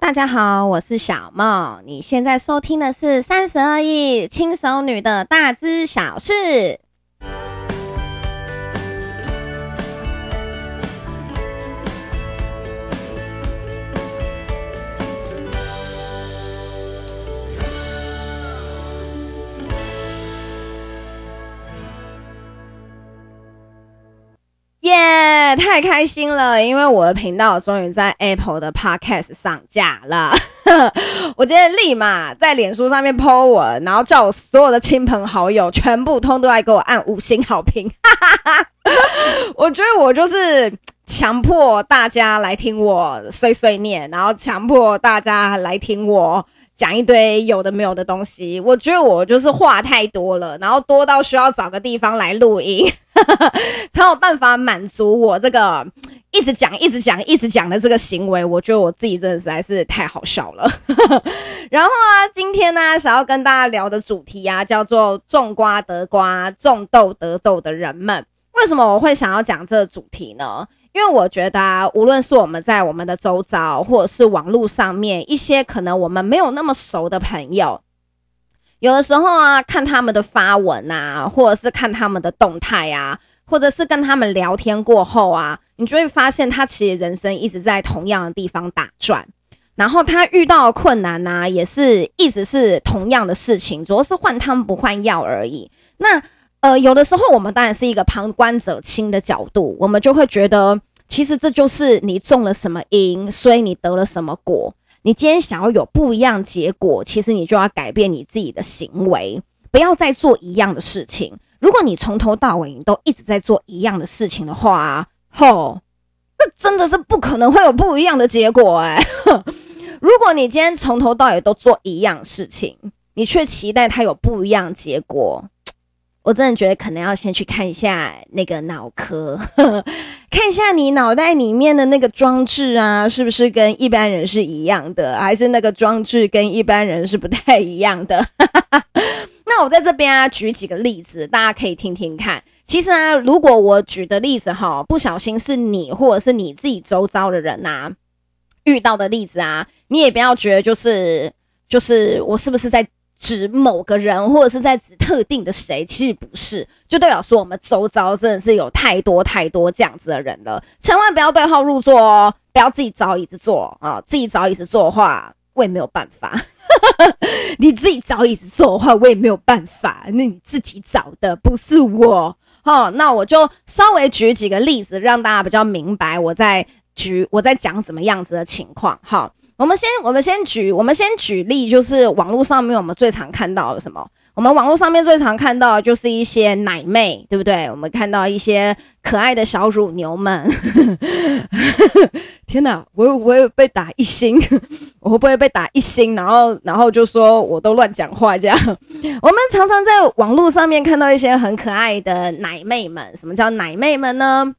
大家好，我是小梦。你现在收听的是三十二亿轻熟女的大知小事。耶太开心了，因为我的频道终于在 Apple 的 Podcast 上架了。我今天立马在脸书上面 po 文，然后叫我所有的亲朋好友全部通都来给我按五星好评。我觉得我就是强迫大家来听我碎碎念，然后强迫大家来听我。讲一堆有的没有的东西，我觉得我就是话太多了，然后多到需要找个地方来录音，才有办法满足我这个一直讲、一直讲、一直讲的这个行为。我觉得我自己真的实在是太好笑了。然后啊，今天呢，想要跟大家聊的主题啊，叫做“种瓜得瓜，种豆得豆”的人们，为什么我会想要讲这个主题呢？因为我觉得啊，无论是我们在我们的周遭，或者是网络上面一些可能我们没有那么熟的朋友，有的时候啊，看他们的发文啊，或者是看他们的动态啊，或者是跟他们聊天过后啊，你就会发现他其实人生一直在同样的地方打转，然后他遇到的困难呢、啊，也是一直是同样的事情，主要是换汤不换药而已。那呃，有的时候我们当然是一个旁观者清的角度，我们就会觉得，其实这就是你种了什么因，所以你得了什么果。你今天想要有不一样结果，其实你就要改变你自己的行为，不要再做一样的事情。如果你从头到尾你都一直在做一样的事情的话，吼，那真的是不可能会有不一样的结果哎。如果你今天从头到尾都做一样事情，你却期待它有不一样结果。我真的觉得可能要先去看一下那个脑科，看一下你脑袋里面的那个装置啊，是不是跟一般人是一样的，还是那个装置跟一般人是不太一样的？那我在这边啊，举几个例子，大家可以听听看。其实啊，如果我举的例子哈，不小心是你或者是你自己周遭的人呐，遇到的例子啊，你也不要觉得就是就是我是不是在。指某个人，或者是在指特定的谁，其实不是，就代表说我们周遭真的是有太多太多这样子的人了，千万不要对号入座哦，不要自己找椅子坐啊，自己找椅子坐的话，我也没有办法。你自己找椅子坐的话，我也没有办法，那你自己找的不是我。好，那我就稍微举几个例子，让大家比较明白我在举我在讲怎么样子的情况。好。我们先，我们先举，我们先举例，就是网络上面我们最常看到的什么？我们网络上面最常看到就是一些奶妹，对不对？我们看到一些可爱的小乳牛们。天哪，我我会被打一星，我会不会被打一星？然后，然后就说我都乱讲话这样。我们常常在网络上面看到一些很可爱的奶妹们。什么叫奶妹们呢？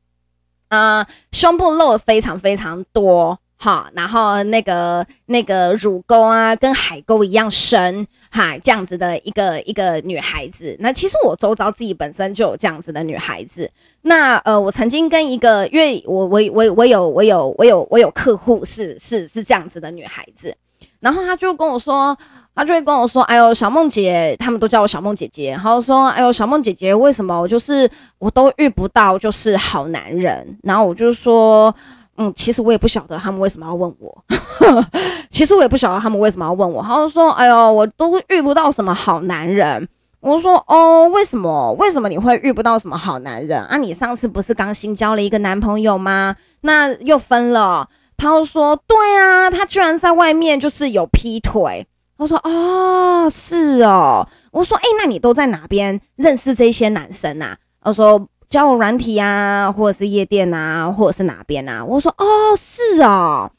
啊、胸部露的非常非常多。好，然后那个那个乳沟啊，跟海沟一样深，哈，这样子的一个一个女孩子。那其实我周遭自己本身就有这样子的女孩子。那呃，我曾经跟一个，因为我我我我有我有我有我有客户是是是这样子的女孩子，然后他就跟我说，他就会跟我说，哎呦，小梦姐，他们都叫我小梦姐姐，然后说，哎呦，小梦姐姐，为什么我就是我都遇不到就是好男人？然后我就说。嗯，其实我也不晓得他们为什么要问我。其实我也不晓得他们为什么要问我。他就说：“哎呦，我都遇不到什么好男人。”我说：“哦，为什么？为什么你会遇不到什么好男人啊？你上次不是刚新交了一个男朋友吗？那又分了。”他就说：“对啊，他居然在外面就是有劈腿。”我说：“哦，是哦。”我说：“哎，那你都在哪边认识这些男生啊？”他说。交友软体啊，或者是夜店啊，或者是哪边啊？我说哦，是哦，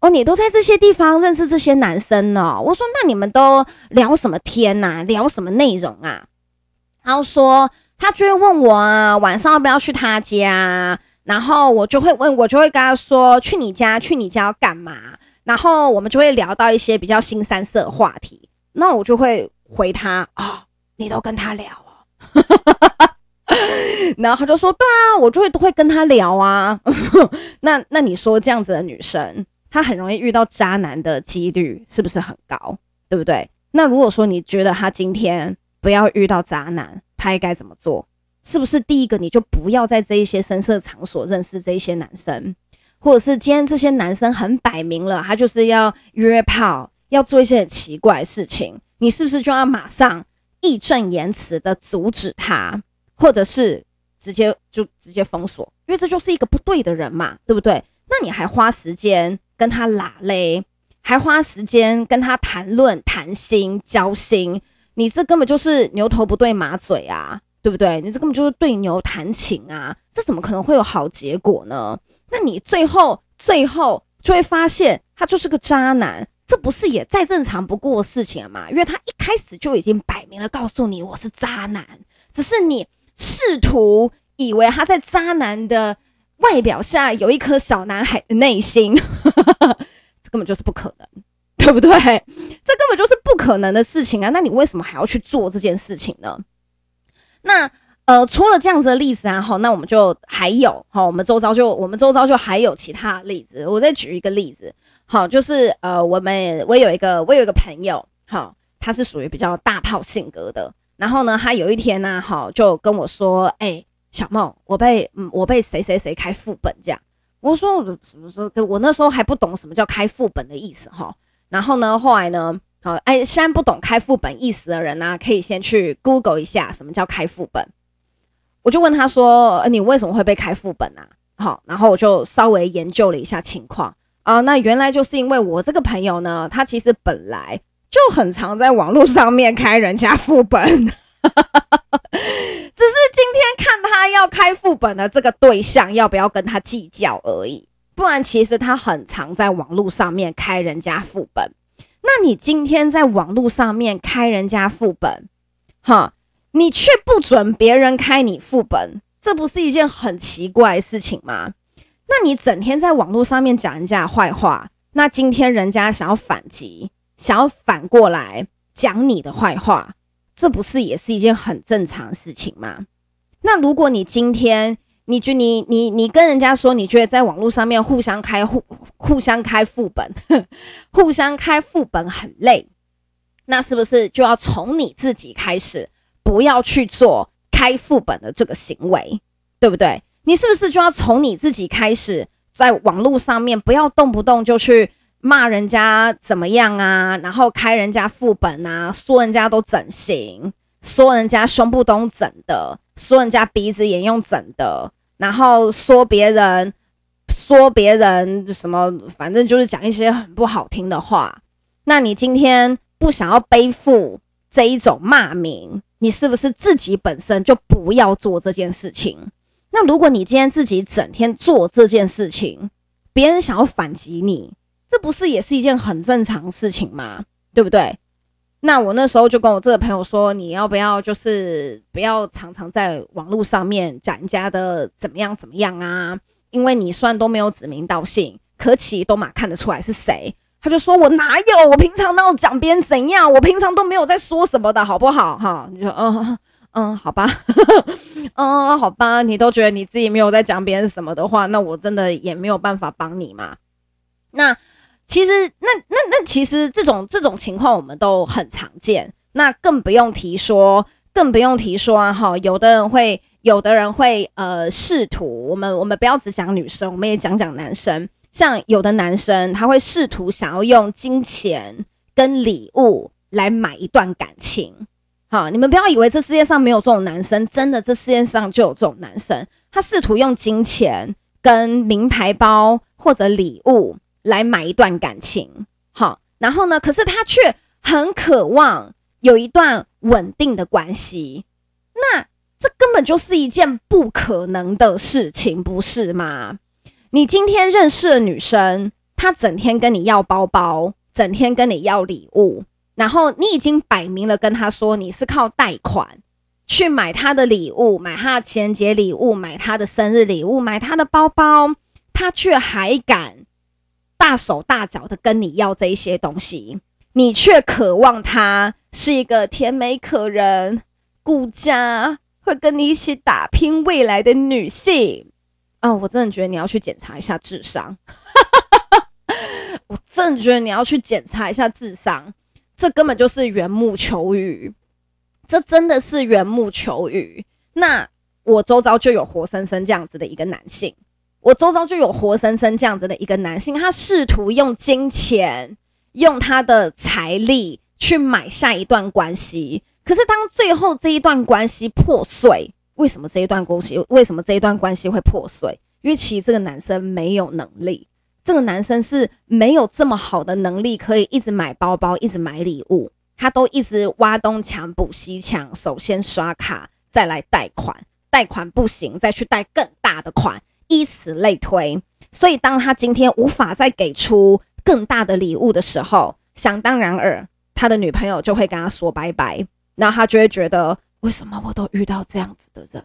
哦，你都在这些地方认识这些男生呢？我说那你们都聊什么天呐？聊什么内容啊？然后说他就会问我啊，晚上要不要去他家？然后我就会问，我就会跟他说去你家，去你家要干嘛？然后我们就会聊到一些比较新三色话题。那我就会回他啊，哦，你都跟他聊。然后他就说：“对啊，我就会都会跟他聊啊。”那那你说这样子的女生她很容易遇到渣男的几率是不是很高？对不对？那如果说你觉得她今天不要遇到渣男，她应该怎么做？是不是第一个你就不要在这一些声色场所认识这一些男生，或者是今天这些男生很摆明了，他就是要约炮，要做一些很奇怪的事情，你是不是就要马上义正言辞的阻止他，或者是直接就直接封锁？因为这就是一个不对的人嘛，对不对？那你还花时间跟他拉嘞？还花时间跟他谈论、谈心、交心，你这根本就是牛头不对马嘴啊，对不对？你这根本就是对牛弹琴啊，这怎么可能会有好结果呢？那你最后最后就会发现他就是个渣男，这不是也再正常不过的事情了吗？因为他一开始就已经摆明了告诉你我是渣男，只是你试图以为他在渣男的外表下有一颗小男孩的内心。这根本就是不可能，对不对？这根本就是不可能的事情啊！那你为什么还要去做这件事情呢？那呃，除了这样子的例子啊，好，那我们就还有好，我们周遭就我们周遭就还有其他例子。我再举一个例子，好，就是呃，我们我有一个我有一个朋友，好，他是属于比较大炮性格的。然后呢，他有一天呢、啊，好，就跟我说：“哎、小梦，我被嗯，我被谁谁谁开副本这样。”我说我什么时候？我那时候还不懂什么叫开副本的意思哈。然后呢，后来呢，好，哎，现在不懂开副本意思的人呢、可以先去 Google 一下什么叫开副本。我就问他说：“你为什么会被开副本啊？”好，然后我就稍微研究了一下情况啊。那原来就是因为我这个朋友呢，他其实本来就很常在网络上面开人家副本。只是今天看他要开副本的这个对象要不要跟他计较而已，不然其实他很常在网络上面开人家副本。那你今天在网络上面开人家副本，哈，你却不准别人开你副本，这不是一件很奇怪的事情吗？那你整天在网络上面讲人家坏话，那今天人家想要反击，想要反过来讲你的坏话。这不是也是一件很正常的事情吗？那如果你今天，你觉你你你跟人家说，你觉得在网络上面互相开互互相开副本，互相开副本很累，那是不是就要从你自己开始，不要去做开副本的这个行为，对不对？你是不是就要从你自己开始，在网络上面不要动不动就去。骂人家怎么样啊？然后开人家副本啊，说人家都整形，说人家胸部都整的，说人家鼻子也用整的，然后说别人，说别人什么，反正就是讲一些很不好听的话。那你今天不想要背负这一种骂名，你是不是自己本身就不要做这件事情？那如果你今天自己整天做这件事情，别人想要反击你。这不是也是一件很正常事情吗？对不对？那我那时候就跟我这个朋友说，你要不要就是不要常常在网络上面讲人家的怎么样怎么样啊？因为你虽然都没有指名道姓，可其都嘛看得出来是谁。他就说我哪有？我平常哪有讲别人怎样？我平常都没有在说什么的好不好？哈，你说嗯嗯，好吧，嗯好吧，你都觉得你自己没有在讲别人什么的话，那我真的也没有办法帮你嘛。那。其实，那那那，其实这种这种情况我们都很常见，那更不用提说，更不用提说啊！哈，有的人会，有的人会，呃，试图我们我们不要只讲女生，我们也讲讲男生。像有的男生他会试图想要用金钱跟礼物来买一段感情，好，你们不要以为这世界上没有这种男生，真的，这世界上就有这种男生，他试图用金钱跟名牌包或者礼物。来买一段感情，好，然后呢？可是他却很渴望有一段稳定的关系，那这根本就是一件不可能的事情，不是吗？你今天认识的女生，她整天跟你要包包，整天跟你要礼物，然后你已经摆明了跟她说你是靠贷款去买她的礼物，买她的情人节礼物，买她的生日礼物，买她的包包，她却还敢。大手大脚的跟你要这一些东西，你却渴望他是一个甜美可人、顾家、会跟你一起打拼未来的女性。哦，我真的觉得你要去检查一下智商。我真的觉得你要去检查一下智商，这根本就是缘木求鱼，这真的是缘木求鱼。那我周遭就有活生生这样子的一个男性，我周遭就有活生生这样子的一个男性，他试图用金钱、用他的财力去买下一段关系，可是当最后这一段关系破碎，为什么这一段关系为什么这一段关系会破碎？因为其实这个男生没有能力，这个男生是没有这么好的能力，可以一直买包包，一直买礼物，他都一直挖东墙补西墙，首先刷卡，再来贷款，贷款不行，再去贷更大的款，以此类推。所以当他今天无法再给出更大的礼物的时候，想当然尔，他的女朋友就会跟他说拜拜，然后他就会觉得，为什么我都遇到这样子的人？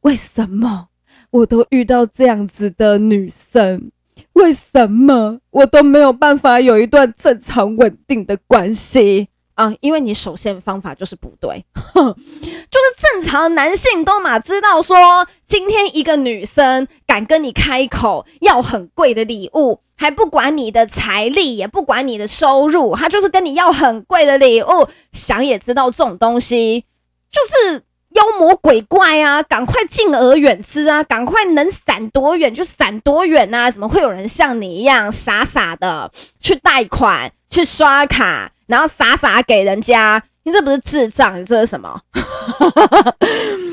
为什么？我都遇到这样子的女生，为什么我都没有办法有一段正常稳定的关系啊？因为你首先方法就是不对，哼，就是正常男性都嘛知道说，今天一个女生敢跟你开口要很贵的礼物，还不管你的财力，也不管你的收入，她就是跟你要很贵的礼物，想也知道这种东西就是。妖魔鬼怪啊，赶快敬而远之啊！赶快能闪多远就闪多远啊！怎么会有人像你一样傻傻的去贷款、去刷卡，然后傻傻给人家？你这不是智障，你这是什么？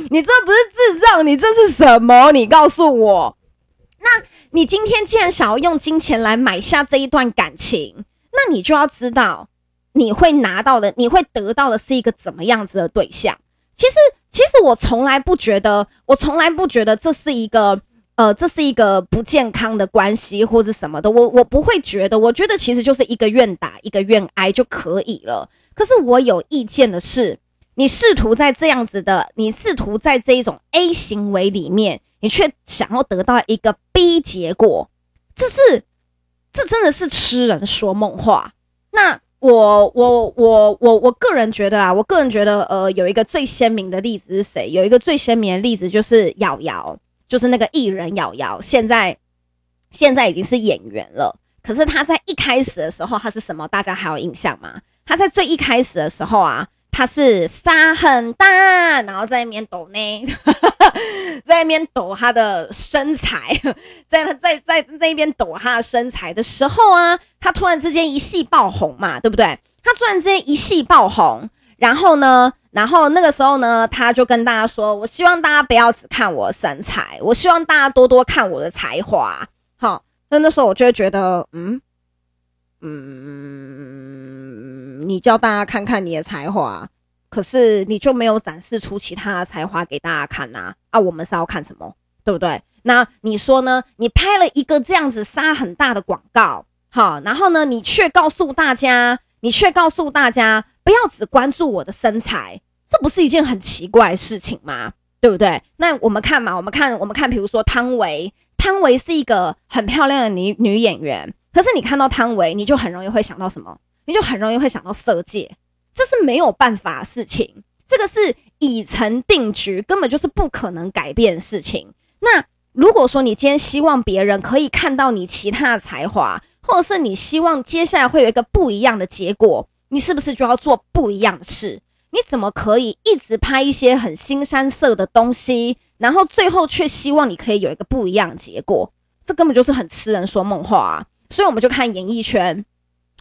你这不是智障，你这是什么？你告诉我。那你今天既然想要用金钱来买下这一段感情，那你就要知道，你会拿到的，你会得到的是一个怎么样子的对象？其实。其实我从来不觉得，我从来不觉得这是一个，呃，这是一个不健康的关系或者什么的。我我不会觉得，我觉得其实就是一个愿打一个愿挨就可以了。可是我有意见的是，你试图在这样子的，你试图在这一种 A 行为里面，你却想要得到一个 B 结果，这是，这真的是痴人说梦话。那。我我我我我个人觉得啊，我个人觉得，呃，有一个最鲜明的例子是谁？有一个最鲜明的例子就是瑶瑶，就是那个艺人瑶瑶，现在现在已经是演员了。可是他在一开始的时候，他是什么？大家还有印象吗？他在最一开始的时候啊。他是沙很大，然后在那边抖呢，在那边抖他的身材，在他在在在那边抖他的身材的时候啊，他突然之间一夕爆红嘛，对不对？他突然之间一夕爆红，然后呢，然后那个时候呢，他就跟大家说：“我希望大家不要只看我身材，我希望大家多多看我的才华。”好，那那时候我就会觉得，嗯嗯。你叫大家看看你的才华，可是你就没有展示出其他的才华给大家看呐？啊，啊，我们是要看什么？对不对？那你说呢？你拍了一个这样子杀很大的广告，好，然后呢，你却告诉大家，你却告诉大家不要只关注我的身材，这不是一件很奇怪的事情吗？对不对？那我们看嘛，我们看，我们看，比如说汤唯，汤唯是一个很漂亮的女女演员，可是你看到汤唯，你就很容易会想到什么？你就很容易会想到色戒，这是没有办法的事情，这个是已成定局，根本就是不可能改变的事情。那如果说你今天希望别人可以看到你其他的才华，或者是你希望接下来会有一个不一样的结果，你是不是就要做不一样的事？你怎么可以一直拍一些很新山色的东西，然后最后却希望你可以有一个不一样的结果？这根本就是很痴人说梦话啊！所以我们就看演艺圈。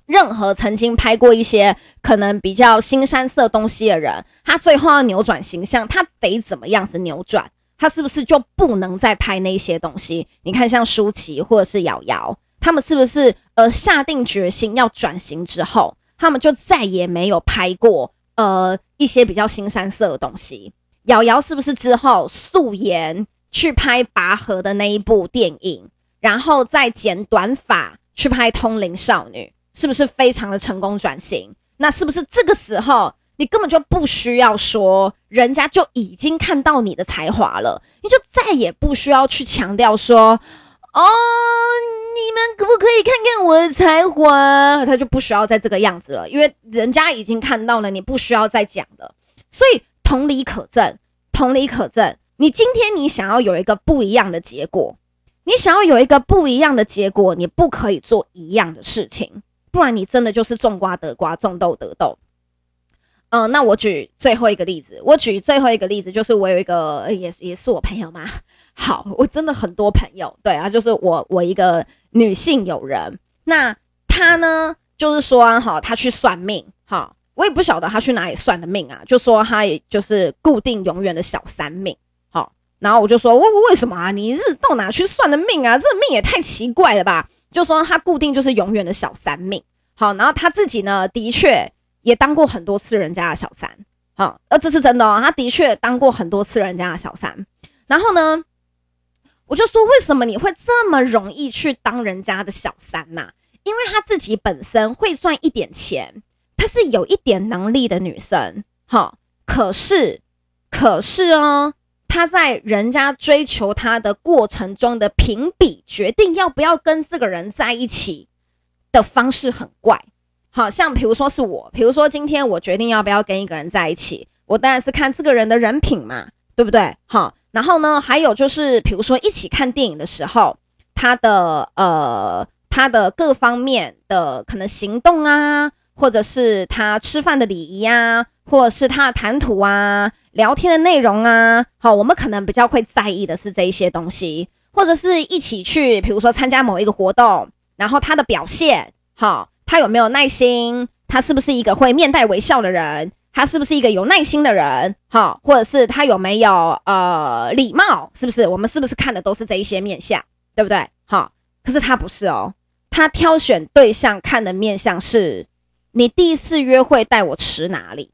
任何曾经拍过一些可能比较新山色东西的人，他最后要扭转形象，他得怎么样子扭转？他是不是就不能再拍那些东西？你看，像舒淇或者是瑶瑶，他们是不是呃下定决心要转型之后，他们就再也没有拍过呃一些比较新山色的东西？瑶瑶是不是之后素颜去拍拔河的那一部电影，然后再剪短发去拍通灵少女？是不是非常的成功转型？那是不是这个时候你根本就不需要说，人家就已经看到你的才华了，你就再也不需要去强调说，哦，你们可不可以看看我的才华？他就不需要再这个样子了，因为人家已经看到了，你不需要再讲了。所以同理可证，同理可证，你今天你想要有一个不一样的结果，你想要有一个不一样的结果，你不可以做一样的事情，不然你真的就是种瓜得瓜，种豆得豆。嗯、那我举最后一个例子，我举最后一个例子，就是我有一个也也是我朋友嘛。好，我真的很多朋友，对啊，就是我我一个女性友人，那她呢，就是说哈，她去算命，哈，我也不晓得她去哪里算的命啊，就说她也就是固定永远的小三命。好然后我就说，为为什么啊？你是到哪去算的命啊？这命也太奇怪了吧？就说她固定就是永远的小三命。好，然后她自己呢，的确也当过很多次人家的小三。好，呃，这是真的哦，他的确当过很多次人家的小三。然后呢，我就说，为什么你会这么容易去当人家的小三呢？因为他自己本身会赚一点钱，她是有一点能力的女生。好，可是，可是哦。他在人家追求他的过程中的评比，决定要不要跟这个人在一起的方式很怪。好像比如说是我，比如说今天我决定要不要跟一个人在一起，我当然是看这个人的人品嘛，对不对？好，然后呢，还有就是比如说一起看电影的时候，他的呃他的各方面的可能行动啊，或者是他吃饭的礼仪啊，或者是他的谈吐啊。聊天的内容啊，好，我们可能比较会在意的是这一些东西，或者是一起去，比如说参加某一个活动，然后他的表现，好，他有没有耐心，他是不是一个会面带微笑的人，他是不是一个有耐心的人，好，或者是他有没有呃礼貌，是不是？我们是不是看的都是这一些面相，对不对？好，可是他不是哦，他挑选对象看的面相是，你第一次约会带我吃哪里，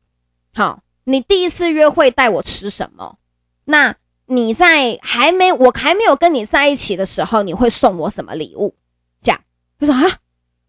好。你第一次约会带我吃什么？那你在还没我还没有跟你在一起的时候，你会送我什么礼物？这样就说啊，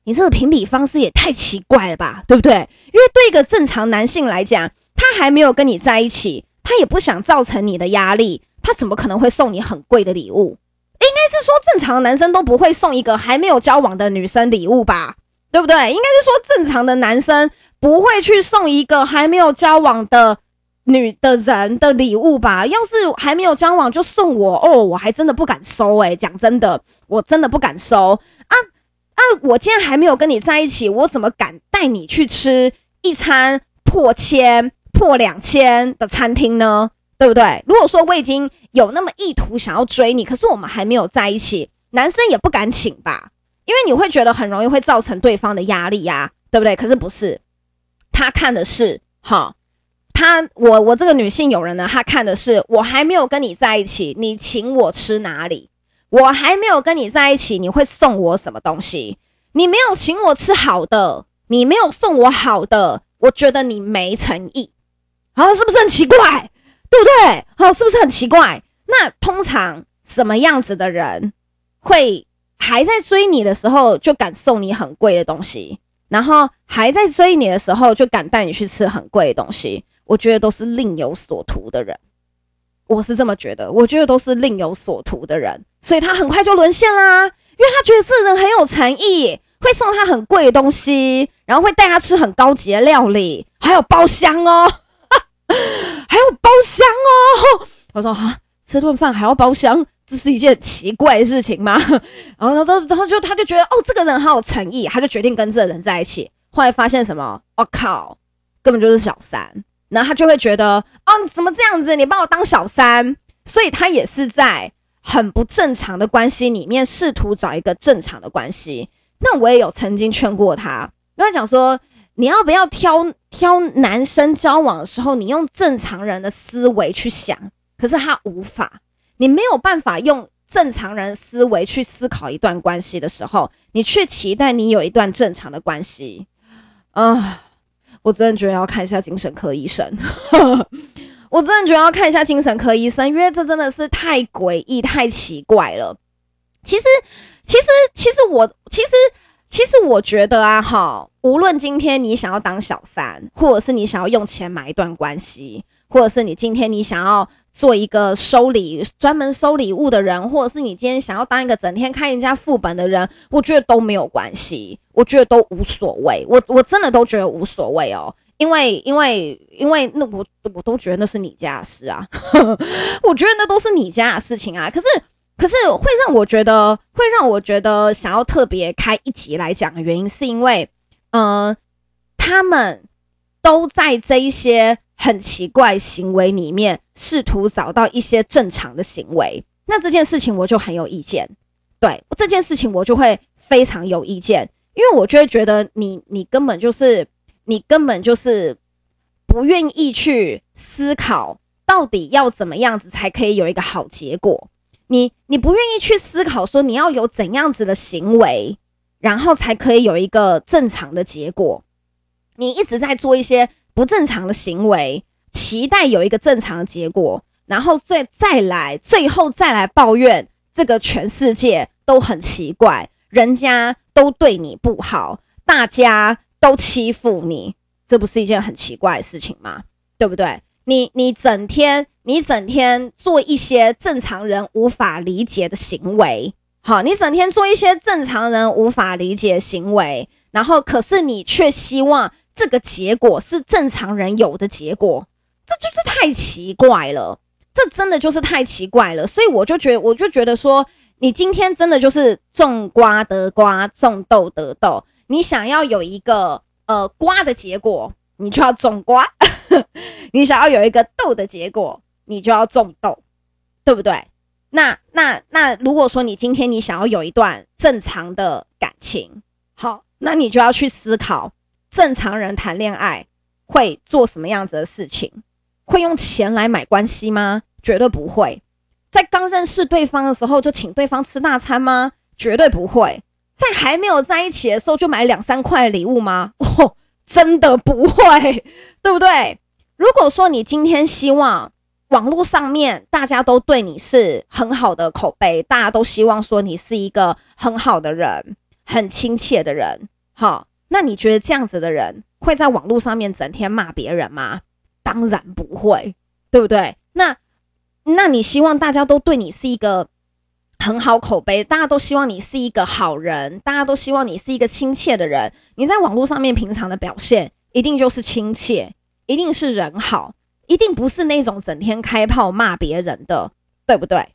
你这个评比方式也太奇怪了吧，对不对？因为对一个正常男性来讲，他还没有跟你在一起，他也不想造成你的压力，他怎么可能会送你很贵的礼物？应该是说正常男生都不会送一个还没有交往的女生礼物吧，对不对？应该是说正常的男生。不会去送一个还没有交往的女的人的礼物吧？要是还没有交往就送我哦，我还真的不敢收诶，讲真的，我真的不敢收啊那！我既然还没有跟你在一起，我怎么敢带你去吃一餐破千、破两千的餐厅呢？对不对？如果说我已经有那么意图想要追你，可是我们还没有在一起，男生也不敢请吧？因为你会觉得很容易会造成对方的压力呀，对不对？可是不是。他看的是，哈，他我我这个女性友人呢，她看的是我还没有跟你在一起，你请我吃哪里？我还没有跟你在一起，你会送我什么东西？你没有请我吃好的，你没有送我好的，我觉得你没诚意，好，是不是很奇怪？对不对？好，是不是很奇怪？那通常什么样子的人会还在追你的时候就敢送你很贵的东西？然后还在追你的时候，就敢带你去吃很贵的东西，我觉得都是另有所图的人，我是这么觉得，我觉得都是另有所图的人，所以他很快就沦陷啦，因为他觉得这人很有诚意，会送他很贵的东西，然后会带他吃很高级的料理，还有包厢哦，还有包厢哦，我说啊，吃顿饭还要包厢。这是一件奇怪的事情吗？然后他说，然后就他就觉得，哦，这个人好有诚意，他就决定跟这个人在一起。后来发现什么？我、靠，根本就是小三。然后他就会觉得，哦，你怎么这样子？你把我当小三？所以他也是在很不正常的关系里面试图找一个正常的关系。那我也有曾经劝过他，跟他讲说，你要不要挑挑男生交往的时候，你用正常人的思维去想。可是他无法。你没有办法用正常人思维去思考一段关系的时候，你却期待你有一段正常的关系啊！我真的觉得要看一下精神科医生，我真的觉得要看一下精神科医生，因为这真的是太诡异、太奇怪了。其实，其实，其实我，其实，其实我觉得啊，哈，无论今天你想要当小三，或者是你想要用钱买一段关系，或者是你今天你想要。做一个收礼专门收礼物的人，或者是你今天想要当一个整天看人家副本的人，我觉得都没有关系，我觉得都无所谓，我我真的都觉得无所谓哦，因为因为因为那我我都觉得那是你家的事啊，我觉得那都是你家的事情啊。可是可是会让我觉得，会让我觉得想要特别开一集来讲的原因，是因为，嗯、呃，他们都在这一些很奇怪行为里面试图找到一些正常的行为。那这件事情我就很有意见，对，这件事情我就会非常有意见，因为我就会觉得你你根本就是你根本就是不愿意去思考，到底要怎么样子才可以有一个好结果。你你不愿意去思考说你要有怎样子的行为，然后才可以有一个正常的结果。你一直在做一些不正常的行为，期待有一个正常的结果，然后再再来，最后再来抱怨这个全世界都很奇怪，人家都对你不好，大家都欺负你，这不是一件很奇怪的事情吗？对不对？你你整天。你整天做一些正常人无法理解的行为，好，你整天做一些正常人无法理解的行为，然后可是你却希望这个结果是正常人有的结果，这就是太奇怪了，这真的就是太奇怪了。所以我就觉得，我就觉得说，你今天真的就是种瓜得瓜，种豆得豆。你想要有一个呃瓜的结果，你就要种瓜；你想要有一个豆的结果。你就要种豆，对不对？那那那，如果说你今天你想要有一段正常的感情，好，那你就要去思考，正常人谈恋爱会做什么样子的事情？会用钱来买关系吗？绝对不会。在刚认识对方的时候就请对方吃大餐吗？绝对不会。在还没有在一起的时候就买两三块礼物吗？哦，真的不会，对不对？如果说你今天希望。网络上面大家都对你是很好的口碑，大家都希望说你是一个很好的人，很亲切的人。好，那你觉得这样子的人会在网络上面整天骂别人吗？当然不会，对不对？那那你希望大家都对你是一个很好口碑，大家都希望你是一个好人，大家都希望你是一个亲切的人。你在网络上面平常的表现一定就是亲切，一定是人好。一定不是那种整天开炮骂别人的，对不对？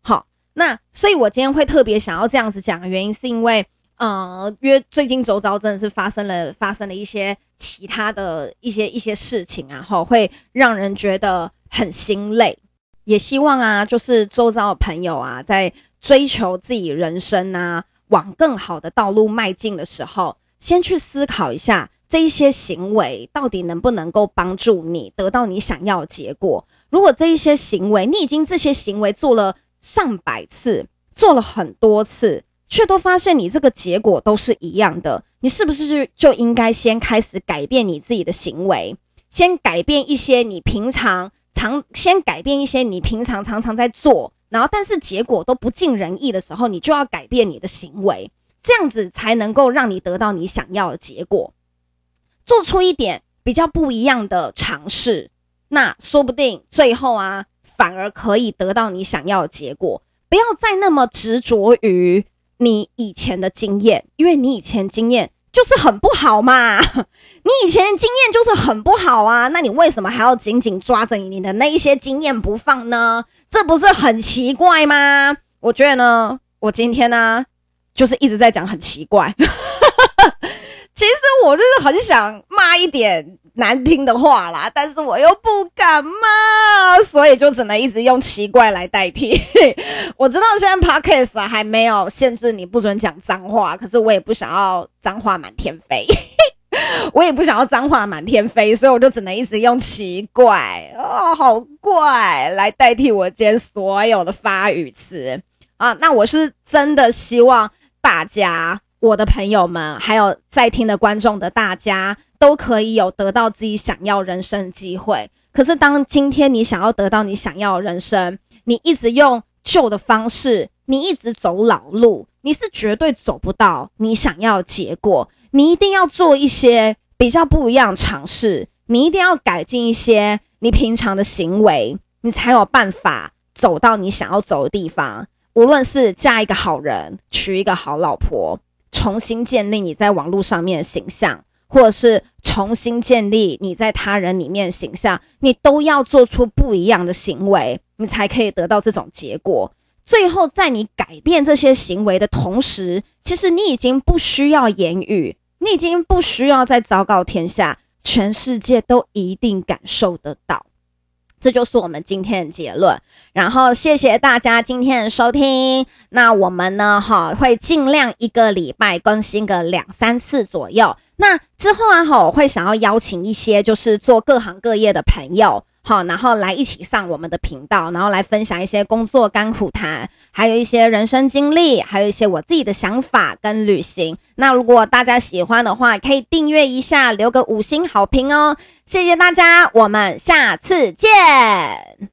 好，那所以我今天会特别想要这样子讲的原因，是因为，呃，因为最近周遭真的是发生了发生了一些其他的一些一些事情啊，哈，会让人觉得很心累。也希望啊，就是周遭的朋友啊，在追求自己人生啊，往更好的道路迈进的时候，先去思考一下。这一些行为到底能不能够帮助你得到你想要的结果？如果这一些行为你已经这些行为做了上百次，做了很多次，却都发现你这个结果都是一样的，你是不是就应该先开始改变你自己的行为？先改变一些你平常常，先改变一些你平常常常在做，然后但是结果都不尽人意的时候，你就要改变你的行为，这样子才能够让你得到你想要的结果。做出一点比较不一样的尝试，那说不定最后啊，反而可以得到你想要的结果。不要再那么执着于你以前的经验，因为你以前经验就是很不好嘛。你以前经验就是很不好啊，那你为什么还要紧紧抓着你的那一些经验不放呢？这不是很奇怪吗？我觉得呢，我今天呢，就是一直在讲很奇怪。其实我就是很想骂一点难听的话啦，但是我又不敢骂，所以就只能一直用奇怪来代替。我知道现在 Podcast 还没有限制你不准讲脏话，可是我也不想要脏话满天飞，我也不想要脏话满天飞，所以我就只能一直用奇怪哦，好怪来代替我今天所有的发语词啊。那我是真的希望大家。我的朋友们，还有在听的观众的大家，都可以有得到自己想要人生的机会。可是，当今天你想要得到你想要的人生，你一直用旧的方式，你一直走老路，你是绝对走不到你想要的结果。你一定要做一些比较不一样尝试，你一定要改进一些你平常的行为，你才有办法走到你想要走的地方。无论是嫁一个好人，娶一个好老婆。重新建立你在网络上面的形象，或者是重新建立你在他人里面的形象，你都要做出不一样的行为，你才可以得到这种结果。最后在你改变这些行为的同时，其实你已经不需要言语，你已经不需要再昭告天下，全世界都一定感受得到。这就是我们今天的结论。然后谢谢大家今天的收听。那我们呢，哈，会尽量一个礼拜更新个两三次左右。那之后啊，哈，我会想要邀请一些就是做各行各业的朋友，好，然后来一起上我们的频道，然后来分享一些工作甘苦谈，还有一些人生经历，还有一些我自己的想法跟旅行。那如果大家喜欢的话，可以订阅一下，留个五星好评哦。谢谢大家，我们下次见。